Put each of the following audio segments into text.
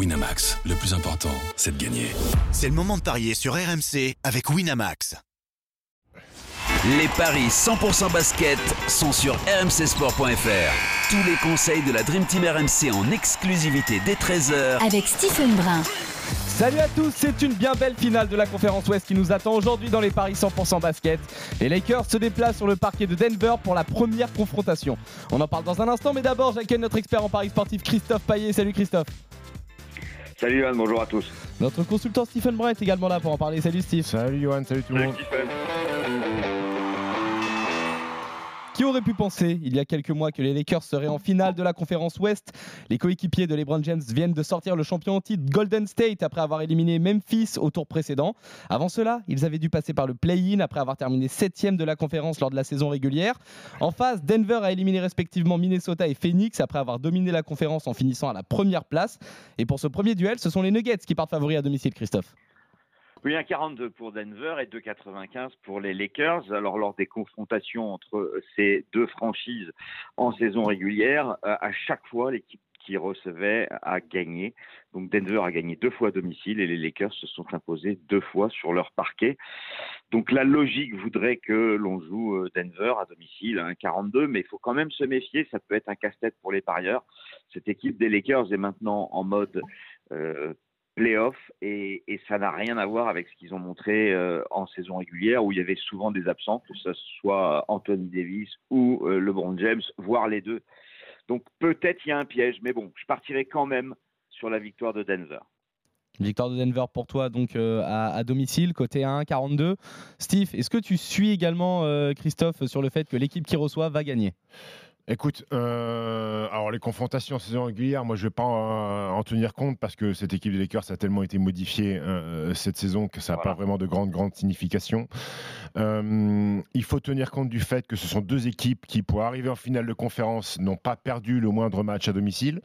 Winamax, le plus important, c'est de gagner. C'est le moment de parier sur RMC avec Winamax. Les paris 100% basket sont sur rmcsport.fr. Tous les conseils de la Dream Team RMC en exclusivité dès 13h avec Stephen Brun. Salut à tous, c'est une bien belle finale de la conférence Ouest qui nous attend aujourd'hui dans les paris 100% basket. Les Lakers se déplacent sur le parquet de Denver pour la première confrontation. On en parle dans un instant, mais d'abord j'accueille notre expert en paris sportif Christophe Paillet. Salut Christophe. Salut Johan, bonjour à tous. Notre consultant Stephen Brun est également là pour en parler. Salut Steve. Salut Johan, salut tout le monde. Qui aurait pu penser il y a quelques mois que les Lakers seraient en finale de la conférence Ouest? Les coéquipiers de LeBron James viennent de sortir le champion en titre Golden State après avoir éliminé Memphis au tour précédent. Avant cela, ils avaient dû passer par le play-in après avoir terminé 7 de la conférence lors de la saison régulière. En face, Denver a éliminé respectivement Minnesota et Phoenix après avoir dominé la conférence en finissant à la première place. Et pour ce premier duel, ce sont les Nuggets qui partent favoris à domicile, Christophe. Oui, 1,42 pour Denver et 2,95 pour les Lakers. Alors, lors des confrontations entre ces deux franchises en saison régulière, euh, à chaque fois, l'équipe qui recevait a gagné. Donc Denver a gagné deux fois à domicile et les Lakers se sont imposés deux fois sur leur parquet. Donc la logique voudrait que l'on joue euh, Denver à domicile à 1,42, mais il faut quand même se méfier, ça peut être un casse-tête pour les parieurs. Cette équipe des Lakers est maintenant en mode euh, playoff et, ça n'a rien à voir avec ce qu'ils ont montré euh, en saison régulière où il y avait souvent des absents, que ce soit Anthony Davis ou euh, LeBron James, voire les deux. Donc peut-être il y a un piège, mais bon, je partirai quand même sur la victoire de Denver. Victoire de Denver pour toi donc euh, à, à, domicile, côté 1-42. Steve, est-ce que tu suis également euh, Christophe sur le fait que l'équipe qui reçoit va gagner? Écoute, euh, alors les confrontations en saison régulière, moi je vais pas en, en, tenir compte parce que cette équipe des Lakers a tellement été modifiée euh, cette saison que ça n'a voilà. pas vraiment de grande grande signification. Euh, il faut tenir compte du fait que ce sont deux équipes qui, pour arriver en finale de conférence, n'ont pas perdu le moindre match à domicile.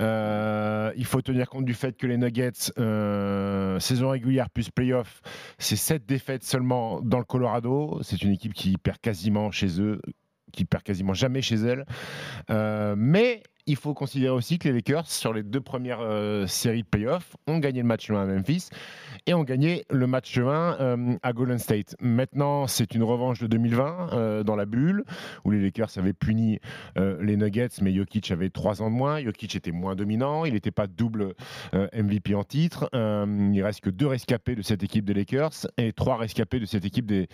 Euh, il faut tenir compte du fait que les Nuggets, euh, saison régulière plus playoff, c'est sept défaites seulement dans le Colorado. C'est une équipe qui perd quasiment chez eux qui perd quasiment jamais chez elle. Euh, mais il faut considérer aussi que les Lakers, sur les deux premières euh, séries de playoffs, ont gagné le match 1 à Memphis et ont gagné le match 1 euh, à Golden State. Maintenant, c'est une revanche de 2020 euh, dans la bulle, où les Lakers avaient puni les Nuggets, mais Jokic avait trois ans de moins. Jokic était moins dominant, il n'était pas double MVP en titre. il reste que deux rescapés de cette équipe des Lakers et trois rescapés de cette équipe des,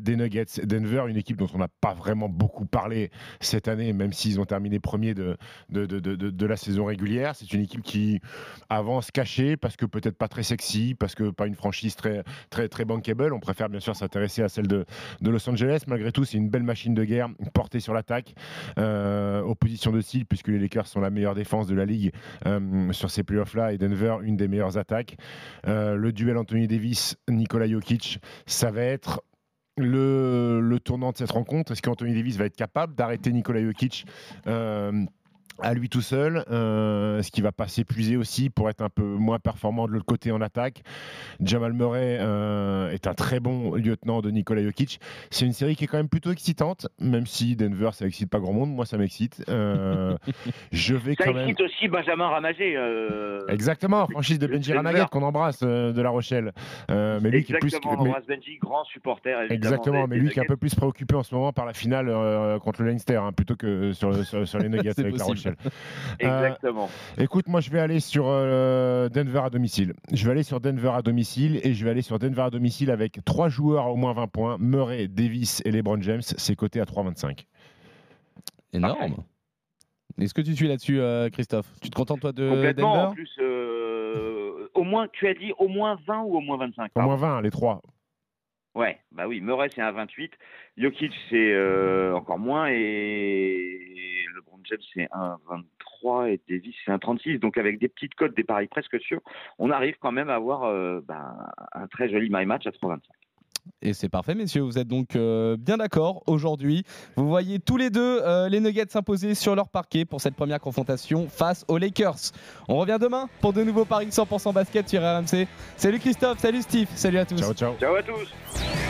des Nuggets. Denver, une équipe dont on n'a pas vraiment beaucoup parlé cette année, même s'ils ont terminé premier de de, de, de, de, la saison régulière. C'est une équipe qui avance cachée parce que peut-être pas très sexy, parce que pas une franchise très, très, très bankable. On préfère bien sûr s'intéresser à celle de, de Los Angeles. Malgré tout, c'est une belle machine de guerre portée sur l'attaque, euh, opposition de style, puisque les Lakers sont la meilleure défense de la ligue euh, sur ces playoffs-là et Denver, une des meilleures attaques. Euh, le duel Anthony Davis-Nikola Jokic, ça va être le, le, tournant de cette rencontre. Est-ce qu'Anthony Davis va être capable d'arrêter Nikola Jokic euh, à lui tout seul, euh, ce qui va pas s'épuiser aussi pour être un peu moins performant de l'autre côté en attaque. Jamal Murray euh, est un très bon lieutenant de Nikola Jokic. C'est une série qui est quand même plutôt excitante, même si Denver ça excite pas grand monde. Moi ça m'excite. Euh, je vais ça quand même. excite aussi Benjamin Ramagé. Exactement, franchise de Benji Ramaget qu'on embrasse de La Rochelle. mais lui qui est plus mais... Benji, grand supporter. Exactement, mais lui des qui est un peu plus préoccupé en ce moment par la finale contre le Leinster hein, plutôt que sur, sur, sur les Nuggets avec La Rochelle. Exactement. Euh, écoute, moi je vais aller sur euh, Denver à domicile. Je vais aller sur Denver à domicile et je vais aller sur Denver à domicile avec trois joueurs à au moins 20 points Murray, Davis et LeBron James. C'est coté à 3,25. Énorme. Est-ce que tu suis là-dessus, euh, Christophe? Tu te contentes toi de Complètement, Denver? en plus, euh, au moins, tu as dit au moins 20 ou au moins 25 Au moins 20, les trois. Ouais, bah oui, Murray c'est un 28, Jokic c'est euh, encore moins et James c'est un 23 et Davis c'est un 36. Donc avec des petites cotes, des paris presque sûrs, on arrive quand même à avoir euh, bah, un très joli my match à 3,25. Et c'est parfait, messieurs. Vous êtes donc euh, bien d'accord aujourd'hui. Vous voyez tous les deux euh, les Nuggets s'imposer sur leur parquet pour cette première confrontation face aux Lakers. On revient demain pour de nouveaux paris 100% basket sur RMC. Salut Christophe, salut Steve, salut à tous. Ciao, ciao. Ciao à tous.